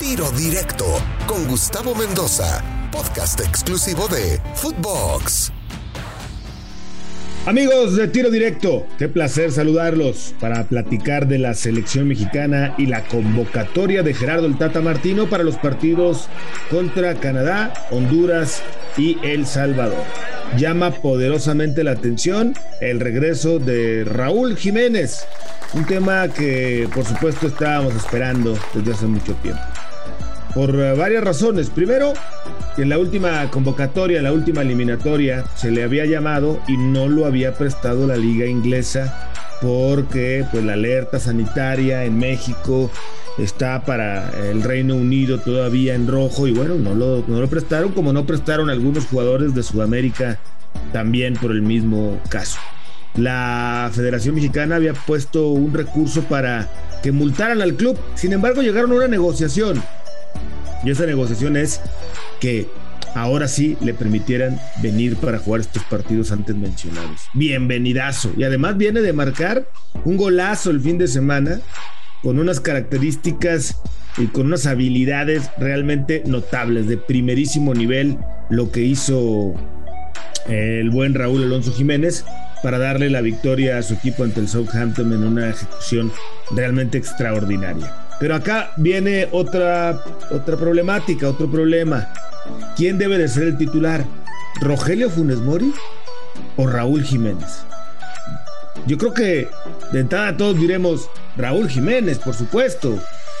Tiro Directo con Gustavo Mendoza, podcast exclusivo de Footbox. Amigos de Tiro Directo, qué placer saludarlos para platicar de la selección mexicana y la convocatoria de Gerardo el Tata Martino para los partidos contra Canadá, Honduras y El Salvador. Llama poderosamente la atención el regreso de Raúl Jiménez, un tema que por supuesto estábamos esperando desde hace mucho tiempo por eh, varias razones. Primero, que en la última convocatoria, en la última eliminatoria, se le había llamado y no lo había prestado la liga inglesa porque pues la alerta sanitaria en México está para el Reino Unido todavía en rojo y bueno, no lo, no lo prestaron como no prestaron algunos jugadores de Sudamérica también por el mismo caso. La Federación Mexicana había puesto un recurso para que multaran al club, sin embargo llegaron a una negociación y esa negociación es que ahora sí le permitieran venir para jugar estos partidos antes mencionados. Bienvenidazo. Y además viene de marcar un golazo el fin de semana con unas características y con unas habilidades realmente notables, de primerísimo nivel, lo que hizo el buen Raúl Alonso Jiménez para darle la victoria a su equipo ante el Southampton en una ejecución realmente extraordinaria. Pero acá viene otra, otra problemática, otro problema. ¿Quién debe de ser el titular? ¿Rogelio Funes Mori o Raúl Jiménez? Yo creo que de entrada todos diremos Raúl Jiménez, por supuesto.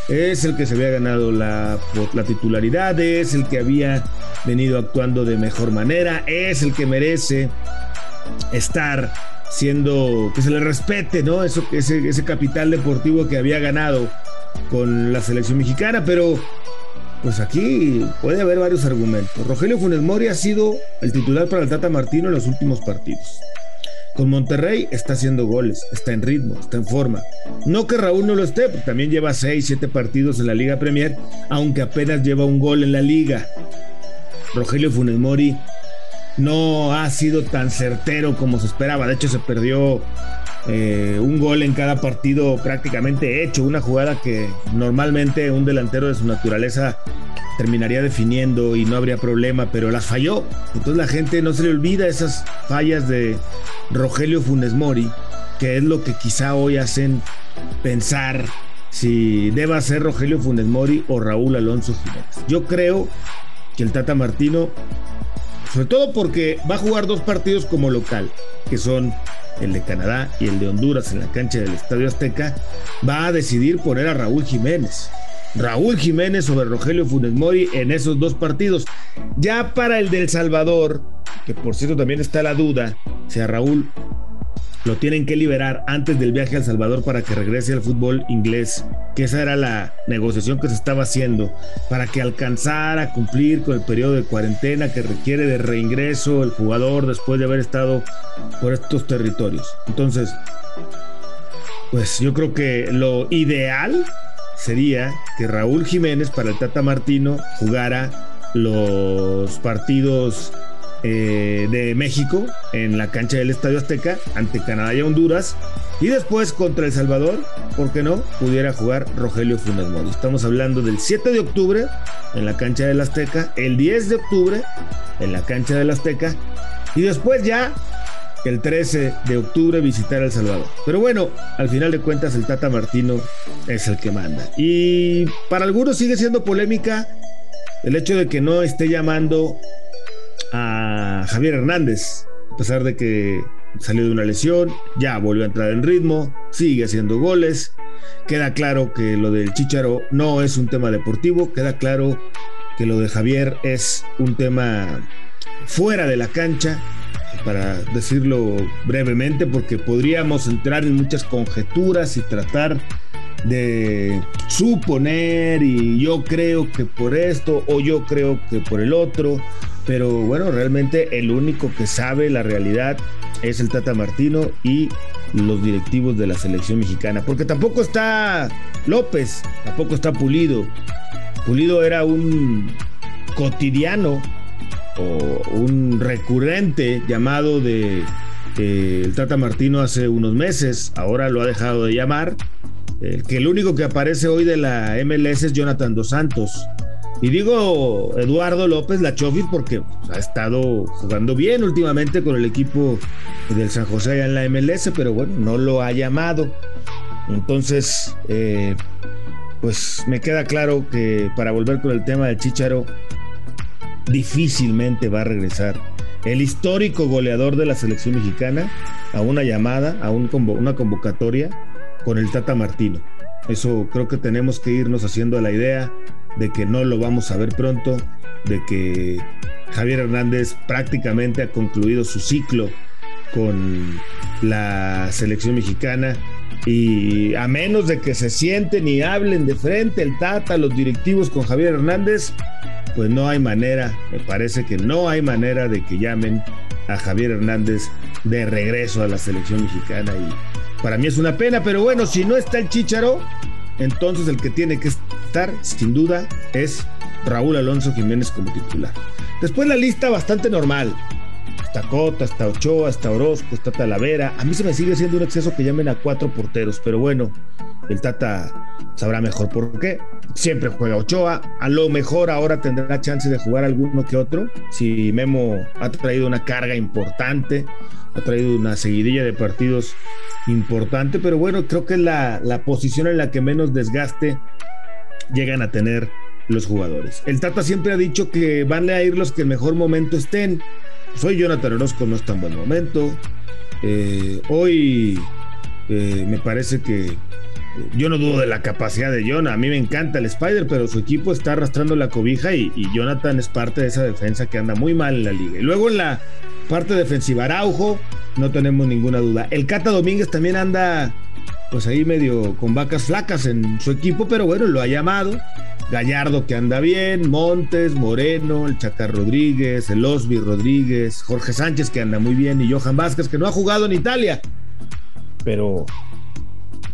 Es el que se había ganado la, la titularidad, es el que había venido actuando de mejor manera, es el que merece estar siendo, que se le respete, ¿no? Eso, ese, ese capital deportivo que había ganado con la selección mexicana, pero pues aquí puede haber varios argumentos. Rogelio Funes Mori ha sido el titular para el Tata Martino en los últimos partidos. Con Monterrey está haciendo goles, está en ritmo, está en forma. No que Raúl no lo esté, porque también lleva 6, 7 partidos en la Liga Premier, aunque apenas lleva un gol en la liga. Rogelio Funes Mori no ha sido tan certero como se esperaba. De hecho, se perdió eh, un gol en cada partido prácticamente hecho, una jugada que normalmente un delantero de su naturaleza terminaría definiendo y no habría problema, pero las falló. Entonces la gente no se le olvida esas fallas de Rogelio Funes Mori, que es lo que quizá hoy hacen pensar si deba ser Rogelio Funes Mori o Raúl Alonso Jiménez. Yo creo que el Tata Martino, sobre todo porque va a jugar dos partidos como local, que son el de Canadá y el de Honduras en la cancha del Estadio Azteca, va a decidir poner a Raúl Jiménez. Raúl Jiménez sobre Rogelio Funes Mori en esos dos partidos. Ya para el del Salvador, que por cierto también está la duda si Raúl lo tienen que liberar antes del viaje a El Salvador para que regrese al fútbol inglés, que esa era la negociación que se estaba haciendo, para que alcanzara a cumplir con el periodo de cuarentena que requiere de reingreso el jugador después de haber estado por estos territorios. Entonces, pues yo creo que lo ideal sería que Raúl Jiménez para el Tata Martino jugara los partidos eh, de México en la cancha del Estadio Azteca ante Canadá y Honduras. Y después contra El Salvador, ¿por qué no? Pudiera jugar Rogelio Funes Mori. Estamos hablando del 7 de octubre en la cancha del Azteca, el 10 de octubre en la cancha del Azteca y después ya el 13 de octubre visitar El Salvador. Pero bueno, al final de cuentas el Tata Martino es el que manda. Y para algunos sigue siendo polémica el hecho de que no esté llamando a Javier Hernández, a pesar de que salió de una lesión, ya volvió a entrar en ritmo, sigue haciendo goles. Queda claro que lo del Chicharo no es un tema deportivo, queda claro que lo de Javier es un tema fuera de la cancha, para decirlo brevemente, porque podríamos entrar en muchas conjeturas y tratar de suponer y yo creo que por esto o yo creo que por el otro, pero bueno, realmente el único que sabe la realidad es el Tata Martino y los directivos de la selección mexicana, porque tampoco está López, tampoco está Pulido. Pulido era un cotidiano o un recurrente llamado de el Tata Martino hace unos meses, ahora lo ha dejado de llamar que el único que aparece hoy de la MLS es Jonathan Dos Santos. Y digo Eduardo López la Chofis porque ha estado jugando bien últimamente con el equipo del San José allá en la MLS, pero bueno, no lo ha llamado. Entonces, eh, pues me queda claro que para volver con el tema del Chicharo, difícilmente va a regresar el histórico goleador de la selección mexicana a una llamada, a un una convocatoria con el Tata Martino. Eso creo que tenemos que irnos haciendo la idea de que no lo vamos a ver pronto, de que Javier Hernández prácticamente ha concluido su ciclo con la selección mexicana y a menos de que se sienten y hablen de frente el Tata, los directivos con Javier Hernández, pues no hay manera, me parece que no hay manera de que llamen a Javier Hernández de regreso a la selección mexicana y para mí es una pena, pero bueno, si no está el Chicharo, entonces el que tiene que sin duda es Raúl Alonso Jiménez como titular. Después la lista bastante normal, está Cota, está Ochoa, está Orozco, está Talavera. A mí se me sigue siendo un exceso que llamen a cuatro porteros, pero bueno, el Tata sabrá mejor por qué. Siempre juega Ochoa. A lo mejor ahora tendrá chance de jugar alguno que otro. Si Memo ha traído una carga importante, ha traído una seguidilla de partidos importante, pero bueno, creo que es la, la posición en la que menos desgaste llegan a tener los jugadores. El Tata siempre ha dicho que van a ir los que en mejor momento estén soy Jonathan Orozco, no está en buen momento. Eh, hoy eh, me parece que eh, yo no dudo de la capacidad de Jonathan. A mí me encanta el Spider, pero su equipo está arrastrando la cobija y, Jonathan es parte de esa defensa que anda muy mal en la liga. Y luego en la parte defensiva, Araujo, no tenemos ninguna duda. El Cata Domínguez también anda, pues ahí medio con vacas flacas en su equipo, pero bueno, lo ha llamado. Gallardo que anda bien, Montes, Moreno, el Chacar Rodríguez, el Osby Rodríguez, Jorge Sánchez que anda muy bien y Johan Vázquez que no ha jugado en Italia, pero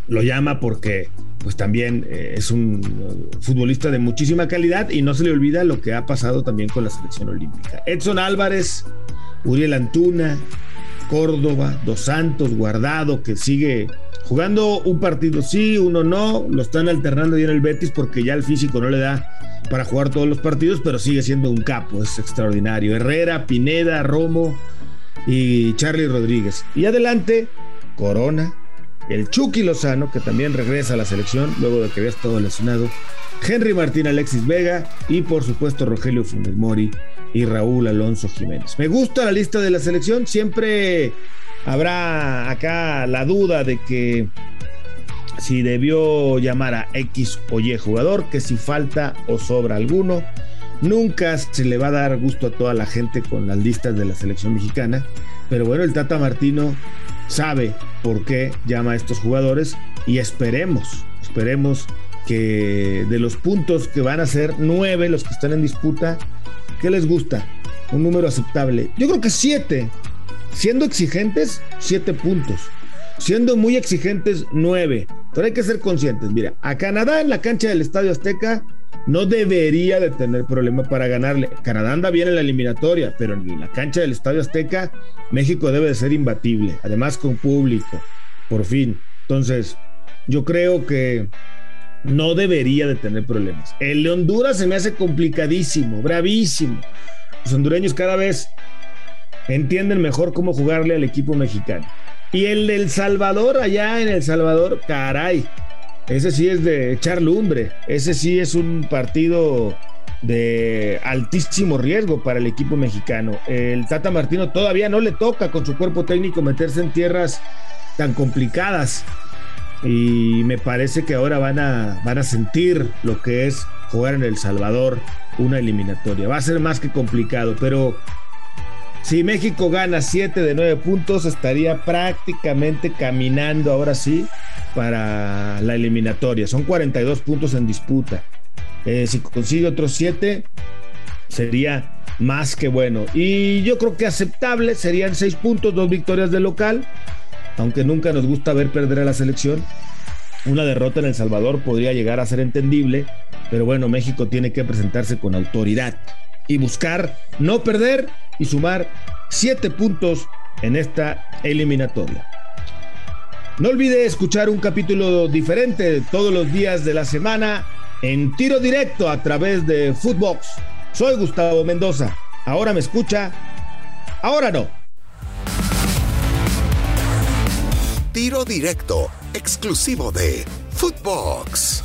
lo llama porque pues también eh, es un futbolista de muchísima calidad y no se le olvida lo que ha pasado también con la selección olímpica. Edson Álvarez, Uriel Antuna, Córdoba, Dos Santos, Guardado, que sigue jugando un partido sí, uno no, lo están alternando ya en el Betis porque ya el físico no le da para jugar todos los partidos, pero sigue siendo un capo, es extraordinario. Herrera, Pineda, Romo y Charlie Rodríguez. Y adelante, Corona, el Chucky Lozano, que también regresa a la selección luego de que había estado lesionado, Henry Martín, Alexis Vega y por supuesto Rogelio Funes Mori y Raúl Alonso Jiménez. Me gusta la lista de la selección, siempre habrá acá la duda de que si debió llamar a X o Y jugador, que si falta o sobra alguno. Nunca se le va a dar gusto a toda la gente con las listas de la selección mexicana, pero bueno, el Tata Martino sabe por qué llama a estos jugadores y esperemos, esperemos que de los puntos que van a ser nueve los que están en disputa, ¿qué les gusta? Un número aceptable. Yo creo que siete, Siendo exigentes, siete puntos. Siendo muy exigentes, nueve. Pero hay que ser conscientes. Mira, a Canadá en la cancha del Estadio Azteca no debería de tener problema para ganarle. Canadá anda bien en la eliminatoria, pero en la cancha del Estadio Azteca, México debe de ser imbatible. Además con público, por fin. Entonces, yo creo que no debería de tener problemas. El de Honduras se me hace complicadísimo, bravísimo. Los hondureños cada vez entienden mejor cómo jugarle al equipo mexicano. Y el del Salvador, allá en El Salvador, caray, ese sí es de echar lumbre, ese sí es un partido de altísimo riesgo para el equipo mexicano. El Tata Martino todavía no le toca con su cuerpo técnico meterse en tierras tan complicadas y me parece que ahora van a, van a sentir lo que es jugar en El Salvador una eliminatoria. Va a ser más que complicado, pero si México gana 7 de 9 puntos, estaría prácticamente caminando ahora sí para la eliminatoria. Son 42 puntos en disputa. Eh, si consigue otros 7, sería más que bueno. Y yo creo que aceptable serían 6 puntos, dos victorias de local. Aunque nunca nos gusta ver perder a la selección. Una derrota en El Salvador podría llegar a ser entendible, pero bueno, México tiene que presentarse con autoridad y buscar no perder y sumar siete puntos en esta eliminatoria. No olvide escuchar un capítulo diferente todos los días de la semana en tiro directo a través de Footbox. Soy Gustavo Mendoza. Ahora me escucha, ahora no. Tiro directo, exclusivo de Footbox.